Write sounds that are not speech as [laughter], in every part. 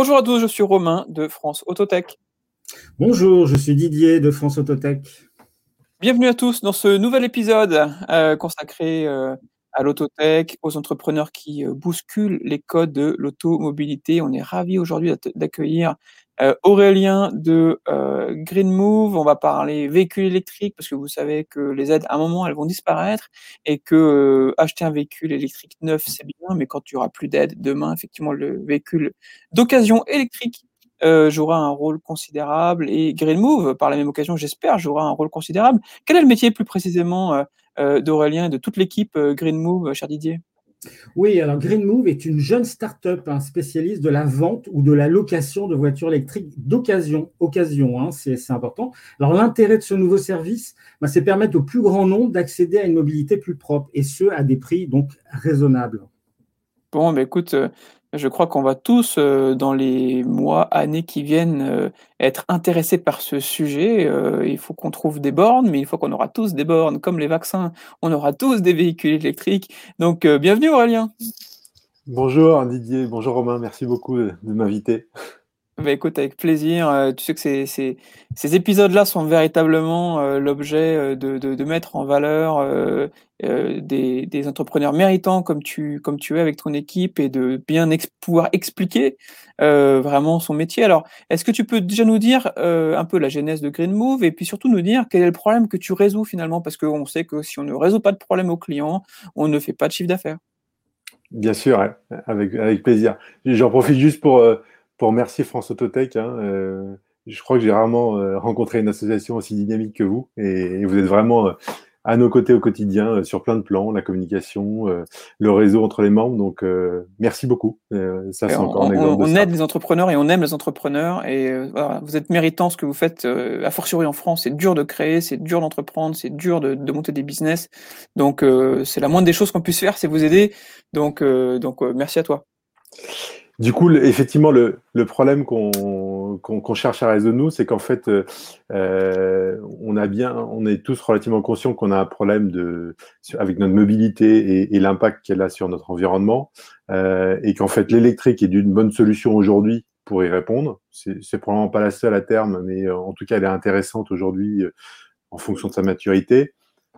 Bonjour à tous, je suis Romain de France Autotech. Bonjour, je suis Didier de France Autotech. Bienvenue à tous dans ce nouvel épisode euh, consacré euh, à l'autotech, aux entrepreneurs qui euh, bousculent les codes de l'automobilité. On est ravis aujourd'hui d'accueillir euh, Aurélien de euh, Green Move. On va parler véhicule électrique parce que vous savez que les aides, à un moment, elles vont disparaître et que acheter un véhicule électrique neuf, c'est bien, mais quand tu auras plus d'aide demain, effectivement, le véhicule d'occasion électrique jouera un rôle considérable et Green Move, par la même occasion, j'espère, jouera un rôle considérable. Quel est le métier plus précisément euh, d'Aurélien et de toute l'équipe euh, Green Move, cher Didier? Oui, alors Green Move est une jeune start-up hein, spécialiste de la vente ou de la location de voitures électriques d'occasion. Occasion, hein, c'est important. Alors l'intérêt de ce nouveau service, bah, c'est permettre au plus grand nombre d'accéder à une mobilité plus propre et ce à des prix donc raisonnables. Bon, bah, écoute, euh, je crois qu'on va tous, euh, dans les mois, années qui viennent, euh, être intéressés par ce sujet. Euh, il faut qu'on trouve des bornes, mais il faut qu'on aura tous des bornes. Comme les vaccins, on aura tous des véhicules électriques. Donc, bienvenue Aurélien. Bonjour Didier, bonjour Romain, merci beaucoup de m'inviter. Bah, écoute, avec plaisir. Euh, tu sais que ces, épisodes-là sont véritablement euh, l'objet euh, de, mettre en valeur des, entrepreneurs méritants comme tu, comme tu es avec ton équipe et de bien pouvoir expliquer vraiment son métier. Alors, est-ce que tu peux déjà nous dire un peu la genèse de Green Move et puis surtout nous dire quel est le problème que tu résous finalement? Parce qu'on sait que si on ne résout pas de problème aux clients, on ne fait pas de chiffre d'affaires. Bien sûr, avec, avec plaisir. J'en profite juste pour pour remercier France Autotech. Hein, euh, je crois que j'ai rarement euh, rencontré une association aussi dynamique que vous et, vous êtes vraiment euh, à nos côtés au quotidien sur plein de plans, la communication, le réseau entre les membres. Donc, merci beaucoup. ça, c'est encore on, un exemple on, aide les entrepreneurs et on aime les entrepreneurs. Et vous êtes méritant ce que vous faites. a fortiori en France, c'est dur de créer, c'est dur d'entreprendre, c'est dur de, de, monter des business. Donc, c'est la moindre des choses qu'on puisse faire, c'est vous aider. Donc, donc merci à toi. Du coup, effectivement, le, le problème qu'on cherche à résoudre nous, c'est qu'en fait, euh, euh, on a bien, on est tous relativement conscients qu'on a un problème de avec notre mobilité et, l'impact qu'elle a sur notre environnement, euh, et qu'en fait, l'électrique est d'une bonne solution aujourd'hui pour y répondre. C'est probablement pas la seule à terme, mais euh, en tout cas, elle est intéressante aujourd'hui en fonction de sa maturité.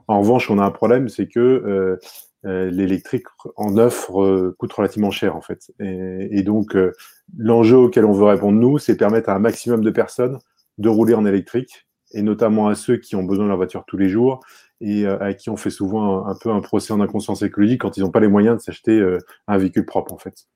En revanche, on a un problème, c'est que l'électrique en offre coûte relativement cher en fait. Et, donc euh, l'enjeu auquel on veut répondre nous, c'est permettre à un maximum de personnes de rouler en électrique, et notamment à ceux qui ont besoin de leur voiture tous les jours et euh, à qui on fait souvent un, peu un procès en inconscience écologique quand ils n'ont pas les moyens de s'acheter un véhicule propre en fait.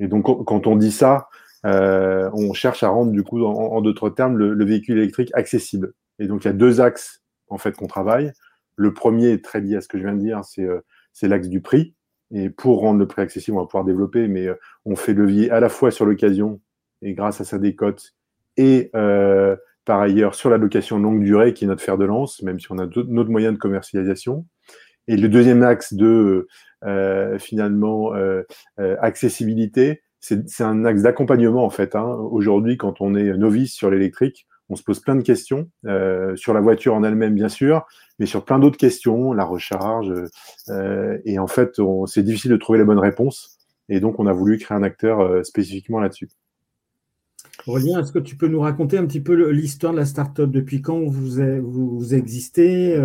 Et donc quand on dit ça, on cherche à rendre du coup en, d'autres termes le, véhicule électrique accessible. Et donc il y a deux axes en fait qu'on travaille. Le premier est très lié à ce que je viens de dire, c'est c'est l'axe du prix. Et pour rendre le prix accessible, on va pouvoir développer, mais euh, on fait levier à la fois sur l'occasion et grâce à sa décote, et euh, par ailleurs sur la location longue durée, qui est notre fer de lance, même si on a d'autres moyens de commercialisation. Et le deuxième axe de euh, finalement accessibilité, c'est un axe d'accompagnement en fait. Hein. Aujourd'hui, quand on est novice sur l'électrique, on se pose plein de questions euh, sur la voiture en elle-même, bien sûr, mais sur plein d'autres questions, la recharge. Euh, et en fait, c'est difficile de trouver les bonnes réponses. Et donc, on a voulu créer un acteur euh, spécifiquement là-dessus. Aurélien, est-ce que tu peux nous raconter un petit peu l'histoire de la startup Depuis quand vous, vous, existez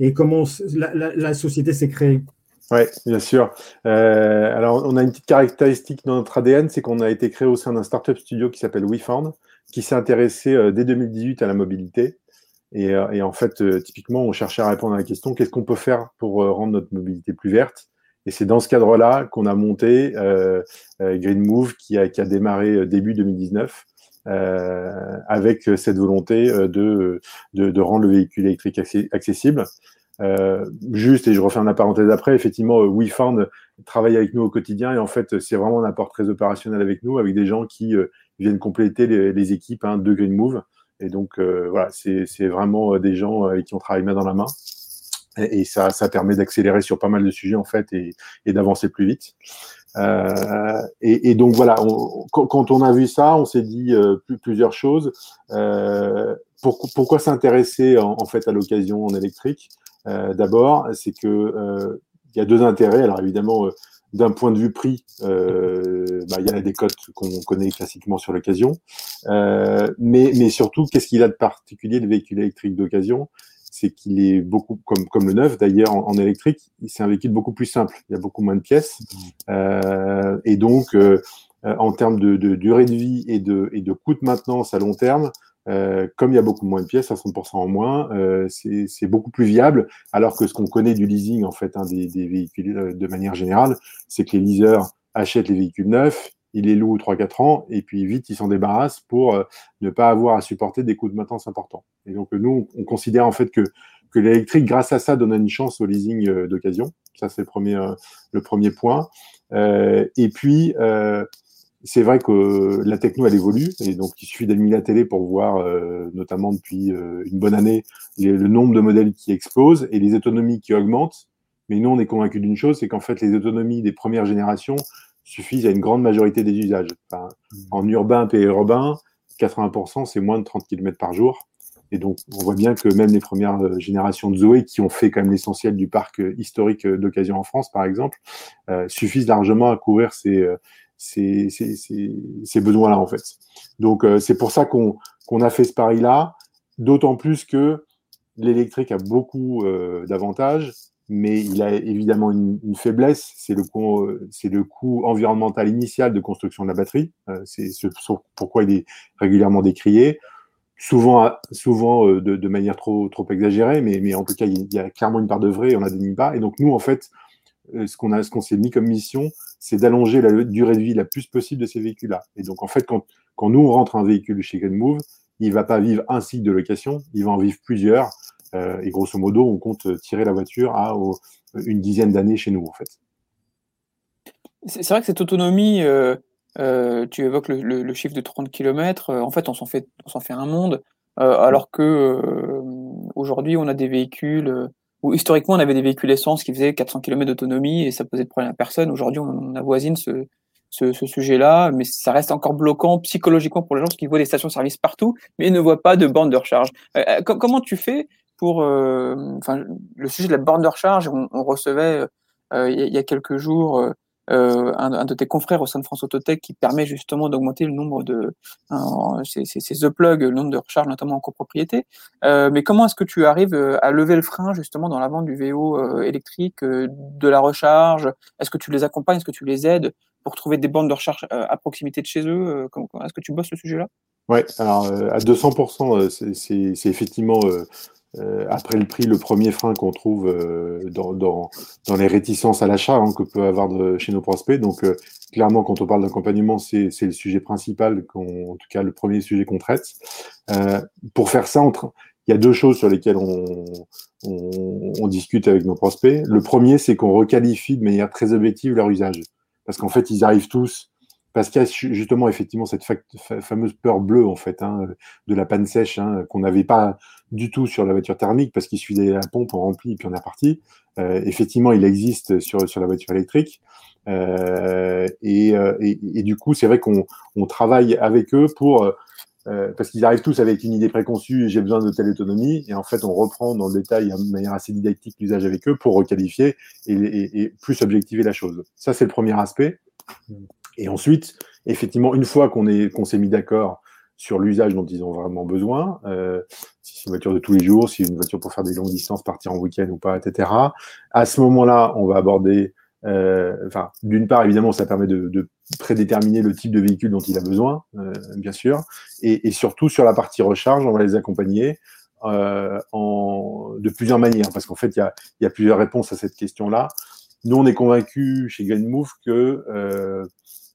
et comment la, société s'est créée? Oui, bien sûr. alors, on a une petite caractéristique dans notre ADN, c'est qu'on a été créé au sein d'un startup studio qui s'appelle WeFound, qui s'est intéressé euh, dès 2018 à la mobilité. Et, euh, en fait, euh, typiquement, on cherchait à répondre à la question qu'est-ce qu'on peut faire pour rendre notre mobilité plus verte? Et c'est dans ce cadre-là qu'on a monté Green Move, qui a, qui a démarré début 2019. Euh, avec cette volonté de, de, rendre le véhicule électrique accessible. Juste, et je refais la parenthèse après, effectivement, WeFound travaille avec nous au quotidien et en fait, c'est vraiment un apport très opérationnel avec nous, avec des gens qui viennent compléter les, équipes hein, de Green Move. Et donc, euh, voilà, c'est vraiment euh, des gens euh, qui ont travaillé main dans la main. Et, ça, permet d'accélérer sur pas mal de sujets, en fait, et, d'avancer plus vite. Et, donc, voilà, quand, on a vu ça, on s'est dit plusieurs choses. Pour, pourquoi s'intéresser, en, en, fait, à l'occasion en électrique? D'abord, c'est que il y a deux intérêts. Alors, évidemment, d'un point de vue prix, euh, bah, il y a des cotes qu'on connaît classiquement sur l'occasion. Euh, mais, mais surtout, qu'est-ce qu'il a de particulier le véhicule électrique d'occasion? C'est qu'il est beaucoup, comme, comme le neuf d'ailleurs en, électrique, c'est un véhicule beaucoup plus simple. Il y a beaucoup moins de pièces. Euh, et donc, euh, en termes de, de, durée de vie et de, et de coût de maintenance à long terme, euh, comme il y a beaucoup moins de pièces, 60% en moins, euh, c'est beaucoup plus viable. Alors que ce qu'on connaît du leasing, en fait, hein, des, des, véhicules euh, de manière générale, c'est que les leasers achètent les véhicules neufs, ils les louent 3-4 ans, et puis vite, ils s'en débarrassent pour euh, ne pas avoir à supporter des coûts de maintenance importants. Et donc, nous, on, considère en fait que, que l'électrique, grâce à ça, donne une chance au leasing d'occasion. Ça, c'est le premier, le premier point. et puis, c'est vrai que la techno, elle évolue, et donc il suffit d'allumer la télé pour voir, euh, notamment depuis euh, une bonne année, le nombre de modèles qui explosent et les autonomies qui augmentent. Mais nous, on est convaincus d'une chose, c'est qu'en fait, les autonomies des premières générations suffisent à une grande majorité des usages. Enfin, mmh. en urbain, urbain, 80%, c'est moins de 30 km par jour. Et donc, on voit bien que même les premières euh, générations de Zoé, qui ont fait quand même l'essentiel du parc historique d'occasion en France, par exemple, suffisent largement à couvrir ces, ces, besoins-là, en fait. Donc, euh, c'est pour ça qu'on a fait ce pari-là, d'autant plus que l'électrique a beaucoup euh, d'avantages, mais il a évidemment une, faiblesse, c'est le, coût, environnemental initial de construction de la batterie. Euh, c'est ce, pourquoi il est régulièrement décrié, souvent, de, manière trop, exagérée, mais, en tout cas, il y a clairement une part de vrai, on a des pas. Et donc, nous, en fait, ce qu'on s'est mis comme mission, c'est d'allonger la durée de vie la plus possible de ces véhicules-là. Et donc, en fait, quand, nous, on rentre un véhicule chez Move, il ne va pas vivre un cycle de location, il va en vivre plusieurs. Euh, et grosso modo, on compte tirer la voiture à une dizaine d'années chez nous, en fait. C'est vrai que cette autonomie, euh, euh, tu évoques le, chiffre de 30 km, en fait, on s'en fait, fait un monde, alors que aujourd'hui, on a des véhicules où historiquement on avait des véhicules essence qui faisaient 400 km d'autonomie et ça posait de problème à personne. Aujourd'hui, on avoisine ce, ce, ce sujet-là, mais ça reste encore bloquant psychologiquement pour les gens qui voient des stations-service partout, mais ne voient pas de borne de recharge. Euh, euh, comment tu fais pour, euh, enfin, le sujet de la borne de recharge, on, recevait il y, a quelques jours euh, un, de tes confrères au sein de France Autotech qui permet justement d'augmenter le nombre de ces, ces, le nombre de recharges notamment en copropriété. Euh, mais comment est-ce que tu arrives euh, à lever le frein justement dans la vente du VO électrique, de la recharge? Est-ce que tu les accompagnes? Est-ce que tu les aides pour trouver des bandes de recharge à proximité de chez eux? Est-ce que tu bosses ce sujet-là? Oui, alors à 200%, c'est effectivement euh, après le prix, le premier frein qu'on trouve euh, dans, dans, dans, les réticences à l'achat hein, que peut avoir de, chez nos prospects. Donc, euh, clairement, quand on parle d'accompagnement, c'est le sujet principal, en tout cas le premier sujet qu'on traite. pour faire ça, il y a deux choses sur lesquelles on, on, on discute avec nos prospects. Le premier, c'est qu'on requalifie de manière très objective leur usage. Parce qu'en fait, ils arrivent tous parce qu'il y a justement effectivement cette fameuse peur bleue en fait hein, de la panne sèche hein, qu'on n'avait pas du tout sur la voiture thermique parce qu'il à la pompe, on remplit et puis on est parti. Euh, effectivement, il existe sur, la voiture électrique. Euh, et, euh, et, du coup, c'est vrai qu'on on travaille avec eux pour parce qu'ils arrivent tous avec une idée préconçue, j'ai besoin de telle autonomie, et en fait on reprend dans le détail de manière assez didactique l'usage avec eux pour requalifier et, plus objectiver la chose. Ça c'est le premier aspect. Et ensuite, effectivement, une fois qu'on qu'on s'est mis d'accord sur l'usage dont ils ont vraiment besoin, euh, si c'est une voiture de tous les jours, si c'est une voiture pour faire des longues distances, partir en week-end ou pas, etc. À ce moment-là, on va aborder, euh, enfin, d'une part, évidemment, ça permet de, de, prédéterminer le type de véhicule dont il a besoin, euh, bien sûr, et, et, surtout sur la partie recharge, on va les accompagner euh, en, de plusieurs manières, parce qu'en fait, il y a, y a, plusieurs réponses à cette question-là. Nous, on est convaincus chez Greenmove que euh,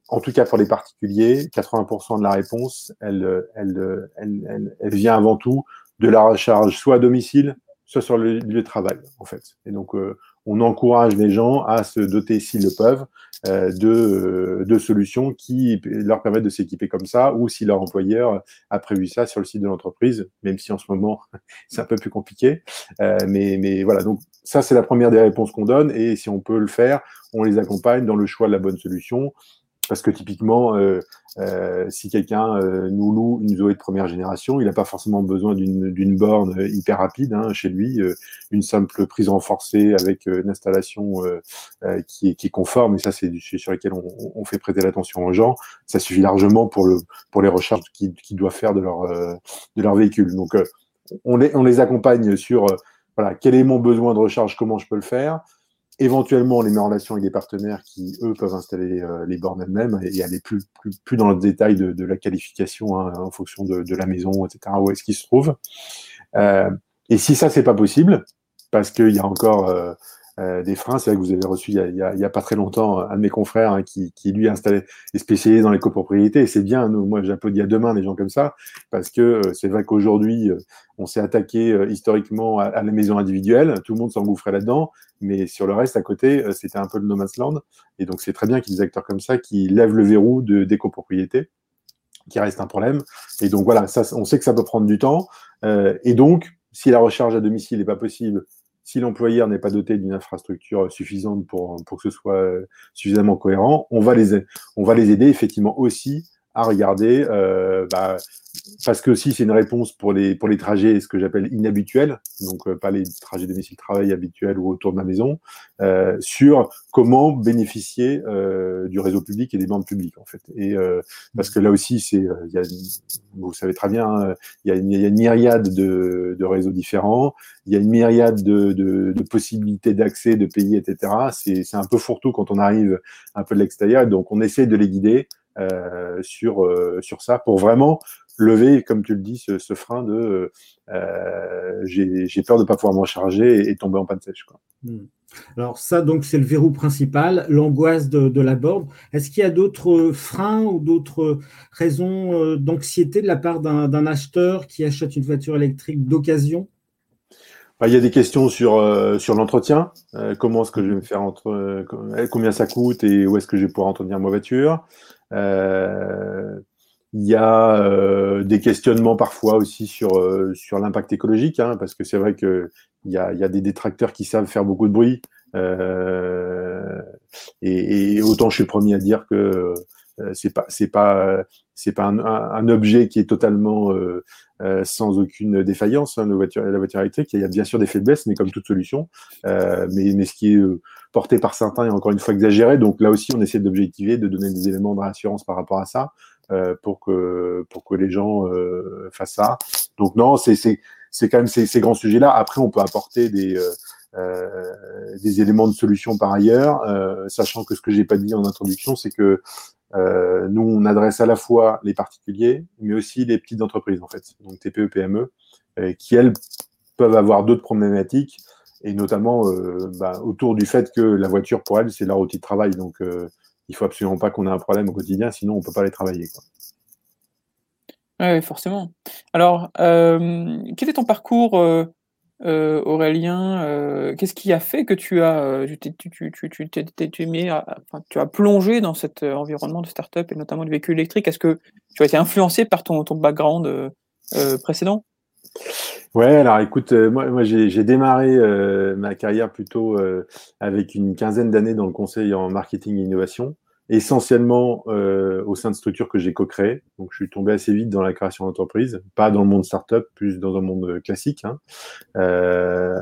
en tout cas pour les particuliers, 80% de la réponse, elle, elle, elle, elle, vient avant tout de la recharge soit à domicile, soit sur le lieu de travail, en fait. Et donc, euh, on encourage les gens à se doter, s'ils le peuvent, euh, de, euh, de, solutions qui leur permettent de s'équiper comme ça, ou si leur employeur a prévu ça sur le site de l'entreprise, même si en ce moment, [laughs] c'est un peu plus compliqué. mais, mais voilà, donc ça, c'est la première des réponses qu'on donne, et si on peut le faire, on les accompagne dans le choix de la bonne solution parce que typiquement, si quelqu'un nous loue une Zoé de première génération, il n'a pas forcément besoin d'une borne hyper rapide hein, chez lui, une simple prise renforcée avec une installation qui est, qui, est, conforme, et ça c'est sur lequel on, on fait prêter l'attention aux gens, ça suffit largement pour, le, pour les recharges qu'ils doivent faire de leur, de leur véhicule. Donc on les, on les accompagne sur voilà, quel est mon besoin de recharge, comment je peux le faire. Éventuellement, les met en relation avec des partenaires qui, eux, peuvent installer euh, les bornes elles-mêmes et aller plus, dans le détail de, la qualification hein, en fonction de, la maison, etc., où est-ce qu'ils se trouvent. Euh, et si ça, c'est pas possible, parce qu'il y a encore euh, euh, des freins. C'est vrai que vous avez reçu il y a, pas très longtemps un de mes confrères hein, qui, lui, installé, est spécialisé dans les copropriétés. C'est bien, moi, j'applaudis à demain des gens comme ça, parce que euh, c'est vrai qu'aujourd'hui, euh, on s'est attaqué historiquement à, la maison individuelle. Tout le monde s'engouffrait là-dedans. Mais sur le reste, à côté, c'était un peu le no man's land. Et donc, c'est très bien qu'il y ait des acteurs comme ça qui lèvent le verrou de, des copropriétés qui reste un problème. Et donc voilà, ça, on sait que ça peut prendre du temps. Euh, et donc, si la recharge à domicile n'est pas possible, si l'employeur n'est pas doté d'une infrastructure suffisante pour, que ce soit suffisamment cohérent, on va les aider effectivement aussi à regarder, euh, bah, parce que aussi c'est une réponse pour les, pour les trajets, ce que j'appelle inhabituels, donc euh, pas les trajets domicile-travail habituels ou autour de la maison, euh, sur comment bénéficier du réseau public et des bandes publiques en fait. Et parce que là aussi, c'est, vous savez très bien, hein, il y, a une, myriade de, de, réseaux différents, il y a une myriade de, de, de possibilités d'accès, de pays, etc. C'est un peu fourre-tout quand on arrive un peu de l'extérieur, donc on essaie de les guider sur, euh, sur ça pour vraiment lever, comme tu le dis, ce, frein de euh, j'ai peur de ne pas pouvoir m'en charger et, tomber en panne sèche. Hmm. Alors ça, donc, c'est le verrou principal, l'angoisse de, de, la borne. Est-ce qu'il y a d'autres freins ou d'autres raisons d'anxiété de la part d'un acheteur qui achète une voiture électrique d'occasion? Bah, il y a des questions sur, euh, sur l'entretien. Euh, comment est-ce que je vais me faire entre euh, combien ça coûte et où est-ce que je vais pouvoir entretenir ma voiture. il y a des questionnements parfois aussi sur, sur l'impact écologique, hein, parce que c'est vrai qu'il y a, y a des détracteurs qui savent faire beaucoup de bruit. Et, et, autant je suis le premier à dire que c'est pas c'est pas c'est pas un, un, objet qui est totalement euh, euh, sans aucune défaillance, hein, la, voiture, la voiture électrique. Il y a bien sûr des faiblesses, mais comme toute solution. Euh, mais, mais ce qui est euh, porté par certains est encore une fois exagéré. Donc là aussi, on essaie d'objectiver, de donner des éléments de rassurance par rapport à ça, euh, pour que pour que les gens euh, fassent ça. Donc non, c'est c'est c'est quand même ces, ces grands sujets-là. Après, on peut apporter des des éléments de solution par ailleurs, sachant que ce que j'ai pas dit en introduction, c'est que euh, nous, on adresse à la fois les particuliers, mais aussi les petites entreprises, en fait, donc TPE, PME, euh, qui, elles, peuvent avoir d'autres problématiques, et notamment euh, bah, autour du fait que la voiture, pour elles, c'est leur outil de travail. Donc, euh, il faut absolument pas qu'on ait un problème au quotidien, sinon on peut pas les travailler. Oui, forcément. Alors, euh, quel est ton parcours euh, Aurélien, euh, qu'est-ce qui a fait que tu as, tu, as plongé dans cet euh, environnement de start-up et notamment du véhicule électrique Est-ce que tu as été influencé par ton, background précédent? Ouais, alors écoute, moi j'ai démarré ma carrière plutôt avec une quinzaine d'années dans le conseil en marketing et innovation essentiellement euh, au sein de structures que j'ai co-créées. Donc, je suis tombé assez vite dans la création d'entreprise, pas dans le monde startup, plus dans un monde classique. Hein. Euh,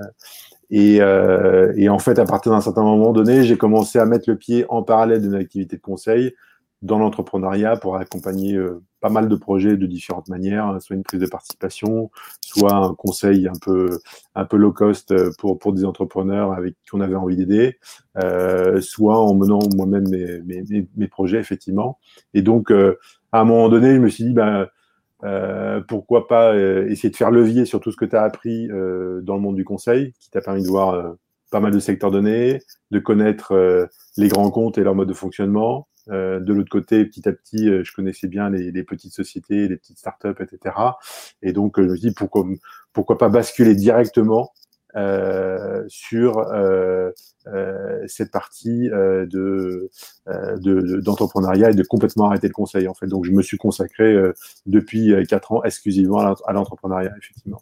et, euh, et, en fait, à partir d'un certain moment donné, j'ai commencé à mettre le pied en parallèle de mes activités de conseil dans l'entrepreneuriat pour accompagner euh, pas mal de projets de différentes manières, hein, soit une prise de participation, soit un conseil un peu un peu low cost euh, pour pour des entrepreneurs avec qui on avait envie d'aider, euh, soit en menant moi-même mes, mes, projets effectivement. Et donc à un moment donné, je me suis dit euh, pourquoi pas essayer de faire levier sur tout ce que tu as appris dans le monde du conseil, qui t'a permis de voir pas mal de secteurs donnés, de connaître les grands comptes et leur mode de fonctionnement, euh, de l'autre côté, petit à petit, euh, je connaissais bien les, les, petites sociétés, les petites startups, etc. Et donc, euh, je me dis pourquoi, pourquoi pas basculer directement sur cette partie de d'entrepreneuriat et de complètement arrêter le conseil en fait. Donc je me suis consacré depuis quatre ans exclusivement à l'entrepreneuriat effectivement.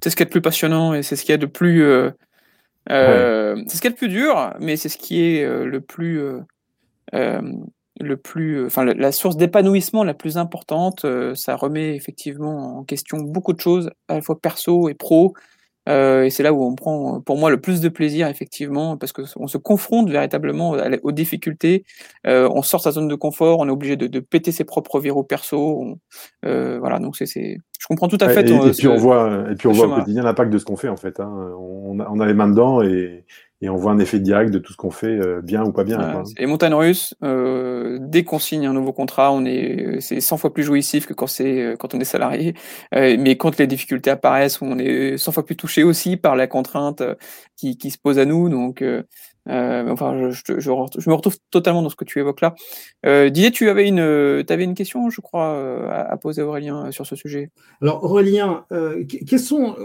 C'est ce qui est le plus passionnant et c'est ce qui est de plus ouais. c'est ce qui est le plus dur, mais c'est ce qui est le plus le plus, enfin la, source d'épanouissement la plus importante. ça remet effectivement en question beaucoup de choses, à la fois perso et pro. Euh, et c'est là où on prend, pour moi, le plus de plaisir, effectivement, parce qu'on se confronte véritablement aux difficultés. Euh, on sort sa zone de confort, on est obligé de, de péter ses propres verrous perso. euh, voilà, donc c'est, je comprends tout à fait. Et, et, puis on voit, et puis on voit au quotidien l'impact de ce qu'on fait en fait. Hein. On, on, a, les mains dedans et, et on voit un effet direct de tout ce qu'on fait, euh, bien ou pas bien. Ouais, et montagne russe, euh, dès qu'on signe un nouveau contrat, on est, c'est 100 fois plus jouissif que quand c'est euh, quand on est salarié. Euh, mais quand les difficultés apparaissent, on est 100 fois plus touché aussi par la contrainte euh, qui, qui se pose à nous. Donc euh, enfin, je, je, je, me retrouve totalement dans ce que tu évoques là. Euh, Didier, tu avais une, avais une question, je crois, euh, à, à poser à Aurélien sur ce sujet. Alors, Aurélien, euh, quelles, sont,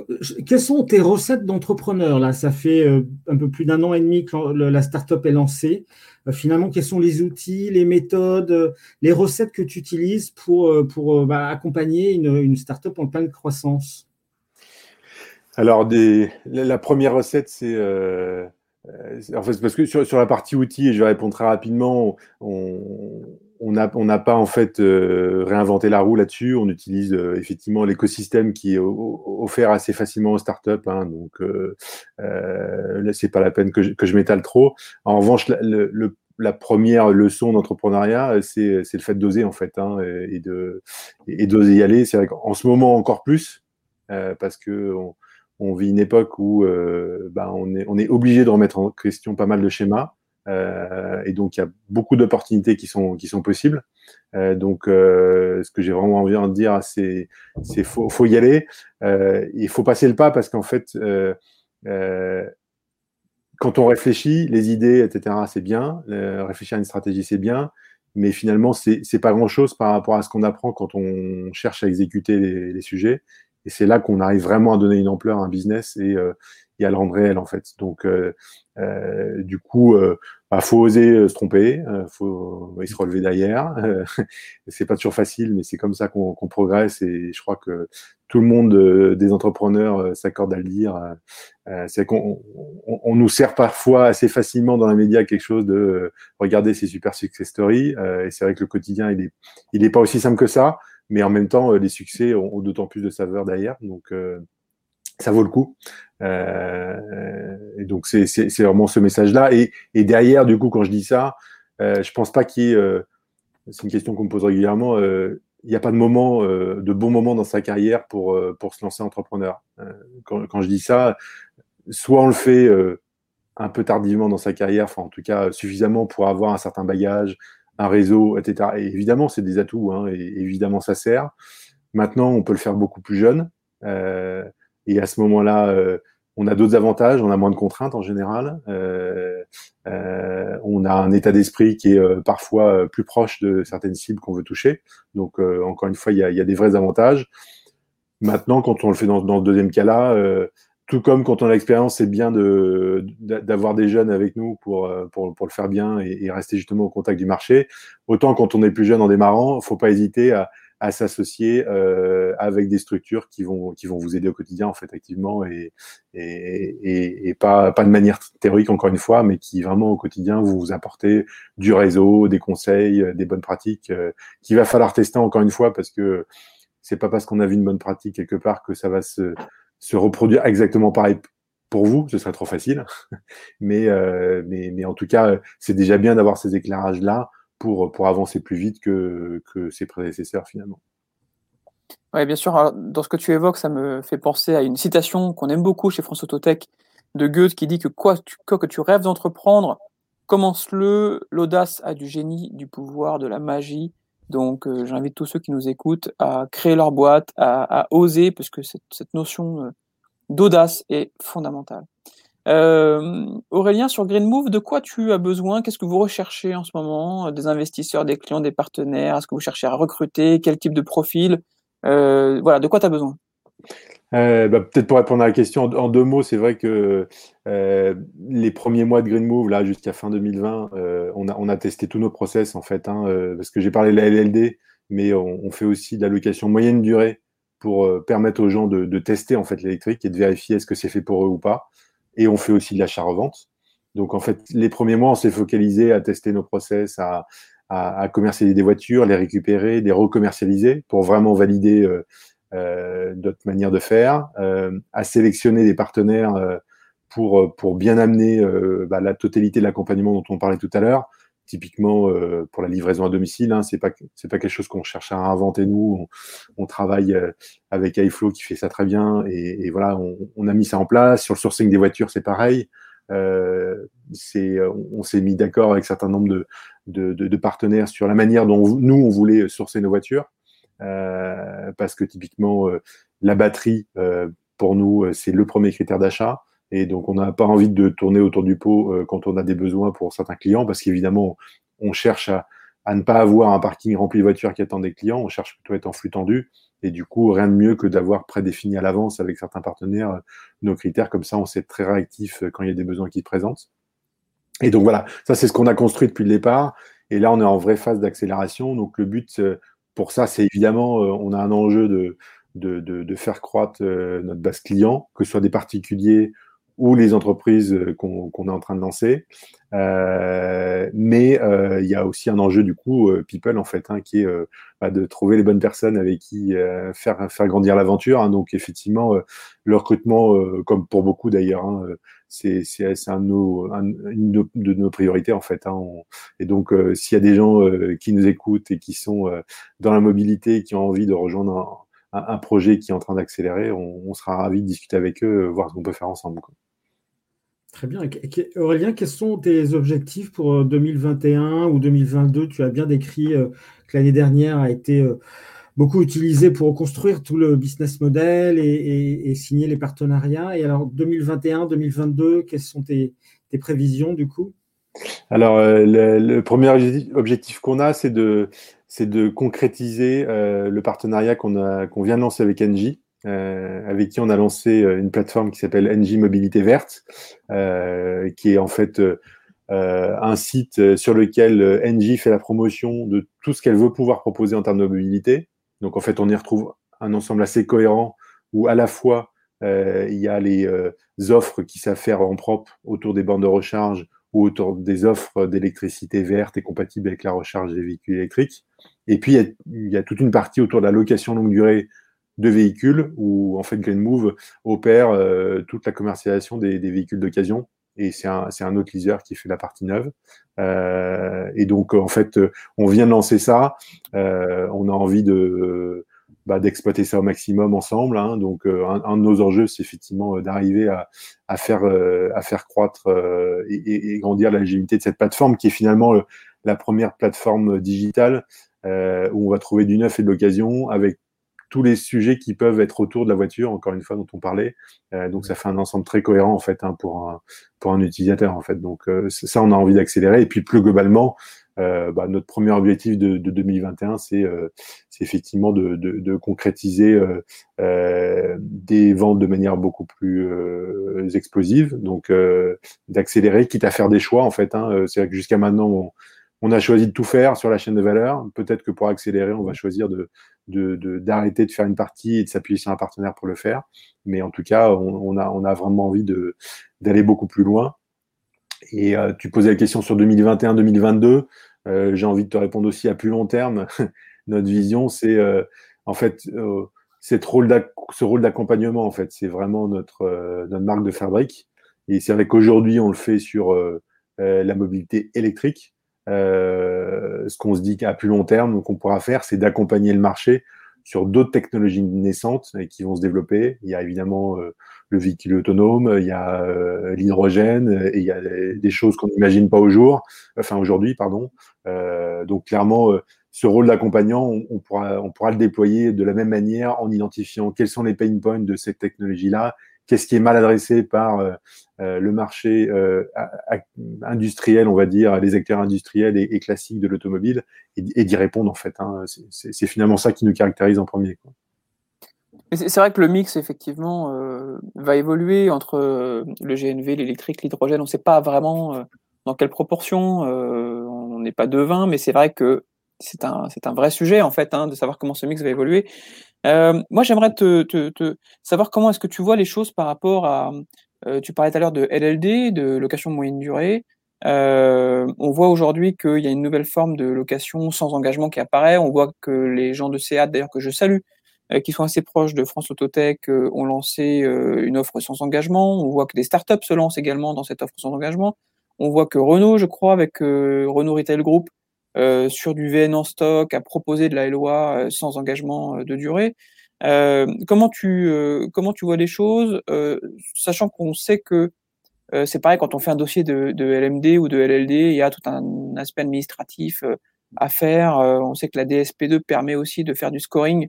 quelles sont tes recettes d'entrepreneur Là, ça fait un peu plus d'un an et demi que la startup est lancée. finalement, quels sont les outils, les méthodes, les recettes que tu utilises pour, pour bah, accompagner une, une startup en pleine croissance? Alors, des, la première recette, c'est euh, en fait, parce que sur, sur, la partie outils, et je vais répondre très rapidement, on n'a on pas en fait euh, réinventé la roue là-dessus. On utilise euh, effectivement l'écosystème qui est offert assez facilement aux startups. Hein, donc euh, euh là, c'est pas la peine que je, que je m'étale trop. En revanche, la, première leçon d'entrepreneuriat, c'est le fait d'oser en fait hein, et de et d'oser y aller. C'est vrai qu'en ce moment encore plus parce que on vit une époque où euh, bah, on, est, on est obligé de remettre en question pas mal de schémas. Euh, et donc, il y a beaucoup d'opportunités qui sont, qui sont possibles. Euh, donc, euh, ce que j'ai vraiment envie de dire, c'est qu'il faut, faut y aller. Euh, il faut passer le pas parce qu'en fait, euh, quand on réfléchit, les idées, etc., c'est bien. réfléchir à une stratégie, c'est bien. Mais finalement, c'est pas grand-chose par rapport à ce qu'on apprend quand on cherche à exécuter les, les sujets. Et c'est là qu'on arrive vraiment à donner une ampleur à un business et, euh, et à le rendre réel en fait. Donc euh, euh, du coup, euh, bah, faut oser euh, se tromper, faut se relever derrière. [laughs] c'est pas toujours facile, mais c'est comme ça qu'on qu progresse. Et je crois que tout le monde des entrepreneurs s'accorde à le dire. c'est qu'on on, on, nous sert parfois assez facilement dans les médias quelque chose de regarder ces super success stories. et c'est vrai que le quotidien il est il est pas aussi simple que ça mais en même temps, les succès ont, d'autant plus de saveur derrière. Donc, euh, ça vaut le coup. Euh, et donc, c'est vraiment ce message-là. Et, derrière, du coup, quand je dis ça, euh, je pense pas qu'il y ait. Euh, c'est une question qu'on me pose régulièrement. Euh, il n'y a pas de moment, euh, de bon moment dans sa carrière pour, pour se lancer entrepreneur. Quand, quand, je dis ça, soit on le fait un peu tardivement dans sa carrière, enfin en tout cas suffisamment pour avoir un certain bagage, un réseau, etc. Et évidemment, c'est des atouts, hein, et évidemment, ça sert. Maintenant, on peut le faire beaucoup plus jeune. Euh, et à ce moment-là, euh, on a d'autres avantages, on a moins de contraintes en général. Euh, euh on a un état d'esprit qui est euh, parfois plus proche de certaines cibles qu'on veut toucher. Donc, euh, encore une fois, il y a, y a, des vrais avantages. Maintenant, quand on le fait dans, dans le deuxième cas-là, tout comme quand on a l'expérience, c'est bien de, d'avoir des jeunes avec nous pour, euh, pour, pour le faire bien et, et, rester justement au contact du marché. Autant quand on est plus jeune en démarrant, faut pas hésiter à, à s'associer euh, avec des structures qui vont, qui vont vous aider au quotidien, en fait, activement, et, et, et, pas, pas de manière théorique, encore une fois, mais qui vraiment au quotidien vous, vous apporter du réseau, des conseils, des bonnes pratiques, euh, qu'il va falloir tester encore une fois, parce que c'est pas parce qu'on a vu une bonne pratique quelque part que ça va se se reproduire exactement pareil pour vous, ce serait trop facile. [laughs] mais, euh, mais, mais en tout cas, c'est déjà bien d'avoir ces éclairages-là pour, pour avancer plus vite que, que ses prédécesseurs finalement. Oui, bien sûr. Dans ce que tu évoques, ça me fait penser à une citation qu'on aime beaucoup chez France Autotech de Goethe qui dit que quoi que tu rêves d'entreprendre, commence-le. L'audace a du génie, du pouvoir, de la magie. Donc, euh, j'invite tous ceux qui nous écoutent à créer leur boîte, à, oser, parce que cette, notion euh, d'audace est fondamentale. Euh, Aurélien, sur Green Move, de quoi tu as besoin? Qu'est-ce que vous recherchez en ce moment? Des investisseurs, des clients, des partenaires? Est-ce que vous cherchez à recruter? Quel type de profil? Voilà, de quoi tu as besoin? Euh, bah, Peut-être pour répondre à la question en, deux mots, c'est vrai que euh, les premiers mois de Green Move, là jusqu'à fin 2020, euh, on, a, on a testé tous nos process en fait, hein, parce que j'ai parlé de la LLD, mais on, fait aussi de l'allocation moyenne durée pour permettre aux gens de, de tester en fait l'électrique et de vérifier est-ce que c'est fait pour eux ou pas. Et on fait aussi de l'achat-revente. Donc en fait, les premiers mois, on s'est focalisé à tester nos process, à, à, commercialiser des voitures, les récupérer, les recommercialiser pour vraiment valider notre manière de faire, à sélectionner des partenaires pour, pour bien amener bah, la totalité de l'accompagnement dont on parlait tout à l'heure typiquement euh, pour la livraison à domicile, hein, c'est pas c'est pas quelque chose qu'on cherche à inventer nous. On, travaille euh, avec iFlow qui fait ça très bien et, voilà, on, a mis ça en place. Sur le sourcing des voitures, c'est pareil. Euh, c'est on, s'est mis d'accord avec un certain nombre de, de, de, partenaires sur la manière dont nous on voulait sourcer nos voitures parce que typiquement la batterie pour nous c'est le premier critère d'achat. Et donc, on n'a pas envie de tourner autour du pot euh, quand on a des besoins pour certains clients, parce qu'évidemment, on cherche à, ne pas avoir un parking rempli de voitures qui attendent des clients, on cherche plutôt à être en flux tendu. Et du coup, rien de mieux que d'avoir prédéfini à l'avance avec certains partenaires euh, nos critères. Comme ça, on sait être très réactif euh, quand il y a des besoins qui se présentent. Et donc voilà, ça c'est ce qu'on a construit depuis le départ. Et là, on est en vraie phase d'accélération. Donc le but pour ça, c'est évidemment, on a un enjeu de, faire croître notre base client, que ce soit des particuliers ou les entreprises euh, qu'on est en train de lancer. Euh, mais euh, il y a aussi un enjeu du coup people en fait, hein, qui est bah, de trouver les bonnes personnes avec qui faire faire grandir l'aventure. Hein. donc effectivement, le recrutement, comme pour beaucoup d'ailleurs, hein, c'est un, une de nos priorités en fait. Hein. et donc s'il y a des gens qui nous écoutent et qui sont dans la mobilité, qui ont envie de rejoindre un, projet qui est en train d'accélérer, on, sera ravi de discuter avec eux, voir ce qu'on peut faire ensemble. Très bien. Aurélien, quels sont tes objectifs pour 2021 euh, ou 2022 Tu as bien décrit euh, que l'année dernière a été euh, beaucoup utilisée pour reconstruire tout le business model et, signer les partenariats. Et alors, 2021, 2022, quelles sont tes, prévisions du coup? Alors, le, premier objectif qu'on a, c'est de, de concrétiser le partenariat qu'on vient de lancer avec Engie. Euh, avec qui on a lancé euh, une plateforme qui s'appelle NG Mobilité Verte, euh, qui est en fait un site sur lequel NG fait la promotion de tout ce qu'elle veut pouvoir proposer en termes de mobilité. Donc en fait, on y retrouve un ensemble assez cohérent où à la fois il y a les offres qui faire en propre autour des bornes de recharge ou autour des offres d'électricité verte et compatible avec la recharge des véhicules électriques. Et puis, il y, a, toute une partie autour de la location longue durée de véhicules où en fait GreenMove opère euh, toute la commercialisation des, véhicules d'occasion et c'est un, un, autre leaser qui fait la partie neuve. Euh, et donc en fait, on vient de lancer ça, euh, on a envie de bah, d'exploiter ça au maximum ensemble. Hein. donc un, de nos enjeux, c'est effectivement d'arriver à, à, faire à faire croître et, et, grandir l'agilité de cette plateforme qui est finalement la première plateforme digitale où on va trouver du neuf et de l'occasion avec tous les sujets qui peuvent être autour de la voiture, encore une fois, dont on parlait. Euh, donc, ça fait un ensemble très cohérent, en fait, hein, pour, un, pour un utilisateur, en fait. Donc, euh, ça, on a envie d'accélérer. Et puis, plus globalement, euh, bah, notre premier objectif de, de 2021, c'est effectivement de, de, de concrétiser des ventes de manière beaucoup plus explosive. Donc, d'accélérer, quitte à faire des choix, en fait. Hein. C'est vrai que jusqu'à maintenant, on, on a choisi de tout faire sur la chaîne de valeur. Peut-être que pour accélérer, on va choisir de, d'arrêter de, faire une partie et de s'appuyer sur un partenaire pour le faire. Mais en tout cas, on, a, on a vraiment envie d'aller beaucoup plus loin. Et euh, tu posais la question sur 2021-2022. Euh, j'ai envie de te répondre aussi à plus long terme. [laughs] Notre vision, c'est euh, en fait cette rôle ce rôle d'accompagnement. En fait, c'est vraiment notre, notre marque de fabrique. Et c'est vrai qu'aujourd'hui, on le fait sur la mobilité électrique. Euh, ce qu'on se dit qu'à plus long terme, qu'on pourra faire, c'est d'accompagner le marché sur d'autres technologies naissantes et qui vont se développer. Il y a évidemment euh, le véhicule autonome, il y a euh, l'hydrogène et il y a des choses qu'on n'imagine pas au jour, enfin aujourd'hui, pardon. donc clairement, ce rôle d'accompagnant, on, pourra, on pourra le déployer de la même manière en identifiant quels sont les pain points de cette technologie-là qu'est-ce qui est mal adressé par euh, euh, le marché euh, industriel, on va dire, les acteurs industriels et, classiques de l'automobile, et, d'y répondre en fait. Hein. C'est finalement ça qui nous caractérise en premier. C'est vrai que le mix, effectivement, va évoluer entre le GNV, l'électrique, l'hydrogène. On ne sait pas vraiment dans quelle proportion. on n'est pas devin, mais c'est vrai que c'est un, un, vrai sujet, en fait, hein, de savoir comment ce mix va évoluer. Euh, moi, j'aimerais te, savoir comment est-ce que tu vois les choses par rapport à. Euh, tu parlais tout à l'heure de LLD, de location moyenne durée. on voit aujourd'hui qu'il y a une nouvelle forme de location sans engagement qui apparaît. On voit que les gens de SEAT, d'ailleurs que je salue, qui sont assez proches de France Autotech, ont lancé une offre sans engagement. On voit que des startups se lancent également dans cette offre sans engagement. On voit que Renault, je crois, avec Renault Retail Group, sur du VN en stock, a proposé de la LOA sans engagement de durée. comment, tu, comment tu vois les choses, sachant qu'on sait que c'est pareil quand on fait un dossier de, de, LMD ou de LLD, il y a tout un aspect administratif à faire. on sait que la DSP2 permet aussi de faire du scoring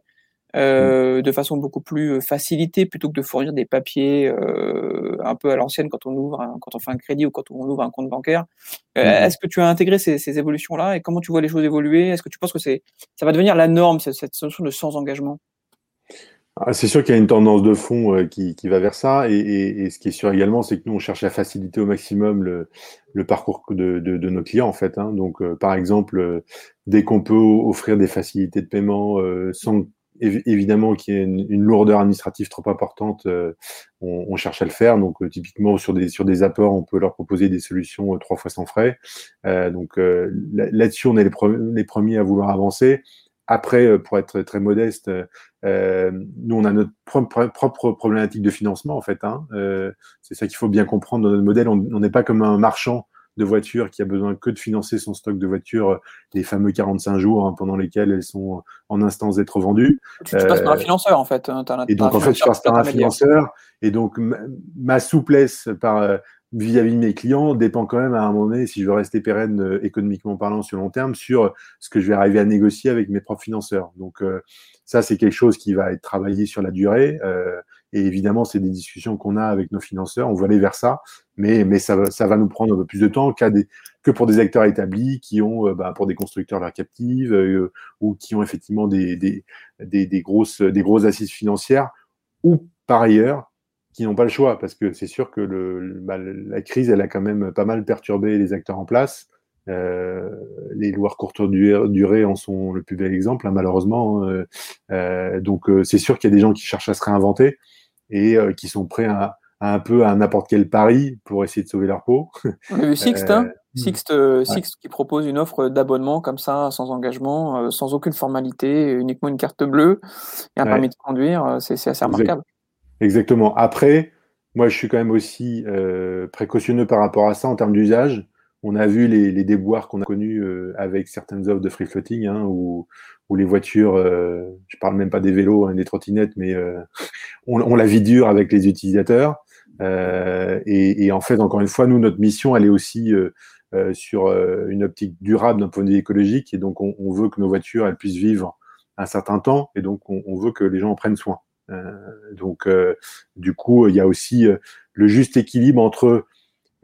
euh, de façon beaucoup plus facilitée plutôt que de fournir des papiers euh, un peu à l'ancienne quand on ouvre, quand on fait un crédit ou quand on ouvre un compte bancaire. Euh, mmh est-ce que tu as intégré ces, ces évolutions-là et comment tu vois les choses évoluer? Est-ce que tu penses que c'est ça va devenir la norme cette, cette solution de sans engagement ah, c'est sûr qu'il y a une tendance de fond euh, qui, qui, va vers ça, et, et, et, ce qui est sûr également, c'est que nous, on cherche à faciliter au maximum le, le parcours de, de, de, nos clients, en fait. Hein. Donc, euh, par exemple, dès qu'on peut offrir des facilités de paiement sans évidemment qu'il y ait une, lourdeur administrative trop importante, euh, on, cherche à le faire. Donc, euh, typiquement, sur des, sur des apports, on peut leur proposer des solutions euh, trois fois sans frais. donc, là-dessus, on est les, premiers à vouloir avancer. Après, pour être très modeste, nous, on a notre propre, problématique de financement, en fait. Hein. c'est ça qu'il faut bien comprendre dans notre modèle. On n'est pas comme un marchand de voitures qui a besoin que de financer son stock de voitures euh, les fameux 45 jours hein, pendant lesquels elles sont en instance d'être vendues. Tu, passes par un euh, financeur en fait. Hein, et donc en fait, je passe par un financeur et donc ma, souplesse par euh, vis-à-vis de mes clients dépend quand même à un moment donné, si je veux rester pérenne économiquement parlant sur long terme, sur ce que je vais arriver à négocier avec mes propres financeurs. Donc ça, c'est quelque chose qui va être travaillé sur la durée. Et évidemment, c'est des discussions qu'on a avec nos financeurs. On veut aller vers ça, mais, mais ça, va, ça va nous prendre un peu plus de temps que pour des acteurs établis qui ont, euh, bah, pour des constructeurs leur captive euh, ou qui ont effectivement des, des, des, grosses, des grosses assises financières ou par ailleurs qui n'ont pas le choix parce que c'est sûr que le, bah, la crise, elle a quand même pas mal perturbé les acteurs en place. Euh, les lois courte durée en sont le plus bel exemple, hein, malheureusement. Hein, euh, donc, c'est sûr qu'il y a des gens qui cherchent à se réinventer et euh, qui sont prêts à, un peu à n'importe quel pari pour essayer de sauver leur peau. On a vu Sixt, hein euh, Sixt, qui propose une offre d'abonnement comme ça, sans engagement, euh, sans aucune formalité, uniquement une carte bleue et un permis de conduire. C'est assez remarquable. Exactement. Après, moi, je suis quand même aussi précautionneux par rapport à ça en termes d'usage. On a vu les, les déboires qu'on a connus avec certaines offres de free floating, hein, où, où les voitures, euh, je parle même pas des vélos, hein, des trottinettes, mais euh, [laughs] on, la vit dure avec les utilisateurs. Euh, et, en fait, encore une fois, nous, notre mission, elle est aussi sur une optique durable d'un point de vue écologique. Et donc, on, veut que nos voitures, elles puissent vivre un certain temps. Et donc, on, veut que les gens en prennent soin. donc, du coup, il y a aussi le juste équilibre entre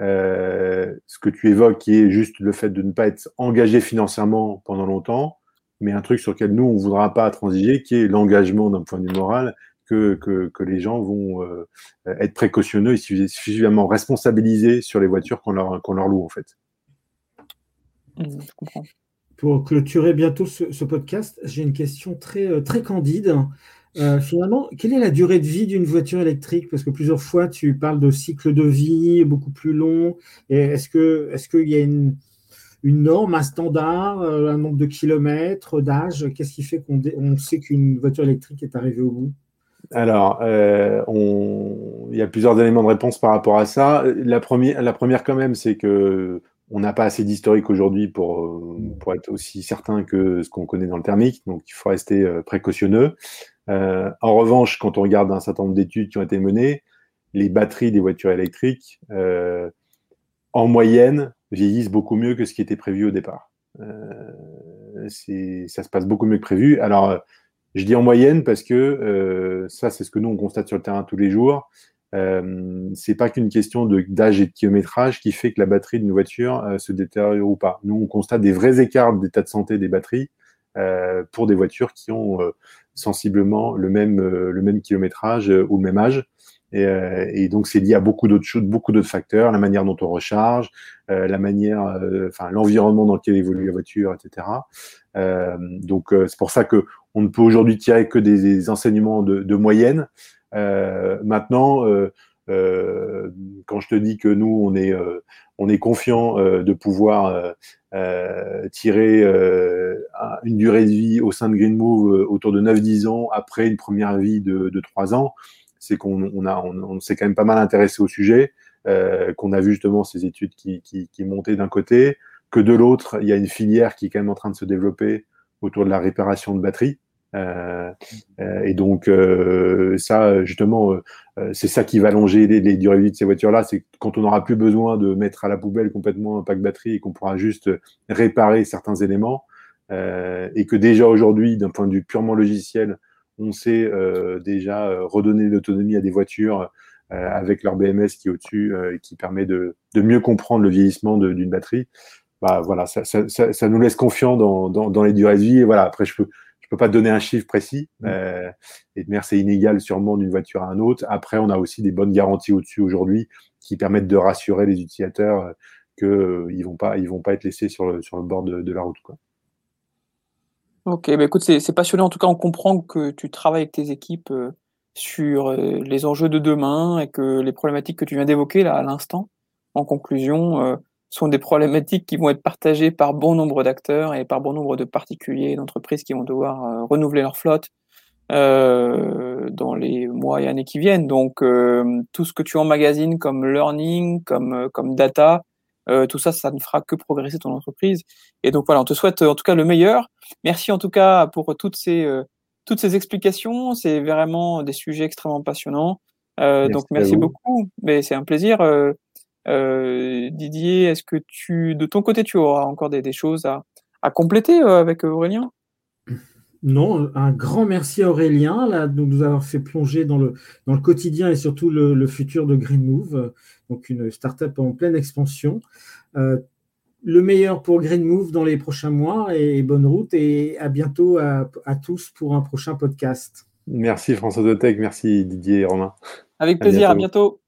ce que tu évoques, qui est juste le fait de ne pas être engagé financièrement pendant longtemps, mais un truc sur lequel nous, on ne voudra pas transiger, qui est l'engagement d'un point de vue moral, que, que, les gens vont euh, être précautionneux et suffisamment responsabilisés sur les voitures qu'on leur, qu'on leur loue, en fait. Mmh, Pour clôturer bientôt ce, podcast, j'ai une question très, euh, très candide. Euh, finalement, quelle est la durée de vie d'une voiture électrique? Parce que plusieurs fois, tu parles de cycle de vie beaucoup plus long. est-ce qu'il y a une, norme, un standard, euh, un nombre de kilomètres, d'âge? Qu'est-ce qui fait qu'on sait qu'une voiture électrique est arrivée au bout? Alors, euh, il y a plusieurs éléments de réponse par rapport à ça. La première, la première quand même, c'est que on n'a pas assez d'historique aujourd'hui pour, pour être aussi certain que ce qu'on connaît dans le thermique, donc il faut rester euh, en revanche, quand on regarde un certain nombre d'études qui ont été menées, les batteries des voitures électriques, en moyenne, vieillissent beaucoup mieux que ce qui était prévu au départ. Euh, ça se passe beaucoup mieux que prévu. Alors, euh, je dis en moyenne parce que euh, ça, c'est ce que nous, on constate sur le terrain tous les jours. Euh, c'est pas qu'une question d'âge et de kilométrage qui fait que la batterie d'une voiture euh, se détériore ou pas. Nous, on constate des vrais écarts d'état de santé des batteries pour des voitures qui ont sensiblement le même, le même kilométrage ou le même âge. Et, euh, et, donc c'est lié à beaucoup d'autres choses, beaucoup d'autres facteurs, la manière dont on recharge, euh, la manière, euh, enfin l'environnement dans lequel évolue la voiture, etc. Euh, donc c'est pour ça que on ne peut aujourd'hui tirer que des, des enseignements de, de moyenne. maintenant, quand je te dis que nous, on est, on est confiant de pouvoir tirer une durée de vie au sein de Green Move autour de 9-10 ans après une première vie de, de 3 ans, c'est qu'on on s'est quand même pas mal intéressé au sujet, qu'on a vu justement ces études qui, qui, montaient d'un côté, que de l'autre, il y a une filière qui est quand même en train de se développer autour de la réparation de batteries. Euh, euh, et donc euh, ça, justement, c'est ça qui va allonger les, durées de vie de ces voitures-là. C'est quand on n'aura plus besoin de mettre à la poubelle complètement un pack batterie et qu'on pourra juste réparer certains éléments. et que déjà aujourd'hui, d'un point de vue purement logiciel, on sait déjà redonner l'autonomie à des voitures avec leur BMS qui est au-dessus et qui permet de, de, mieux comprendre le vieillissement d'une batterie bah, voilà, ça, nous laisse confiants dans, dans, dans, les durées de vie. Et voilà, après, je peux, peux pas donner un chiffre précis. Mmh. Euh, et de c'est inégal sûrement d'une voiture à un autre. Après, on a aussi des bonnes garanties au-dessus aujourd'hui qui permettent de rassurer les utilisateurs euh, qu'ils euh, ils vont pas, ils vont pas être laissés sur le, sur le bord de, de la route. Quoi. Ok, bah écoute, c'est passionnant. En tout cas, on comprend que tu travailles avec tes équipes euh, sur les enjeux de demain et que les problématiques que tu viens d'évoquer là à l'instant, en conclusion, sont des problématiques qui vont être partagées par bon nombre d'acteurs et par bon nombre de particuliers, d'entreprises qui vont devoir euh, renouveler leur flotte euh, dans les mois et années qui viennent. Donc euh, tout ce que tu emmagasines comme learning, comme, euh, comme data, euh, tout ça, ça ne fera que progresser ton entreprise. Et donc voilà, on te souhaite en tout cas le meilleur. Merci en tout cas pour toutes ces, toutes ces explications. C'est vraiment des sujets extrêmement passionnants. Donc merci beaucoup. Mais c'est un plaisir. Euh, Didier, est-ce que tu, de ton côté, tu auras encore des, des choses à, à compléter euh, avec Aurélien? Non, un grand merci à Aurélien là, de nous avoir fait plonger dans le, dans le quotidien et surtout le, le futur de Green Move, donc une startup en pleine expansion. Euh, le meilleur pour Green Move dans les prochains mois et, et bonne route et à bientôt à, à, tous pour un prochain podcast. Merci François Dotec, merci Didier et Romain. Avec plaisir, à bientôt. À bientôt.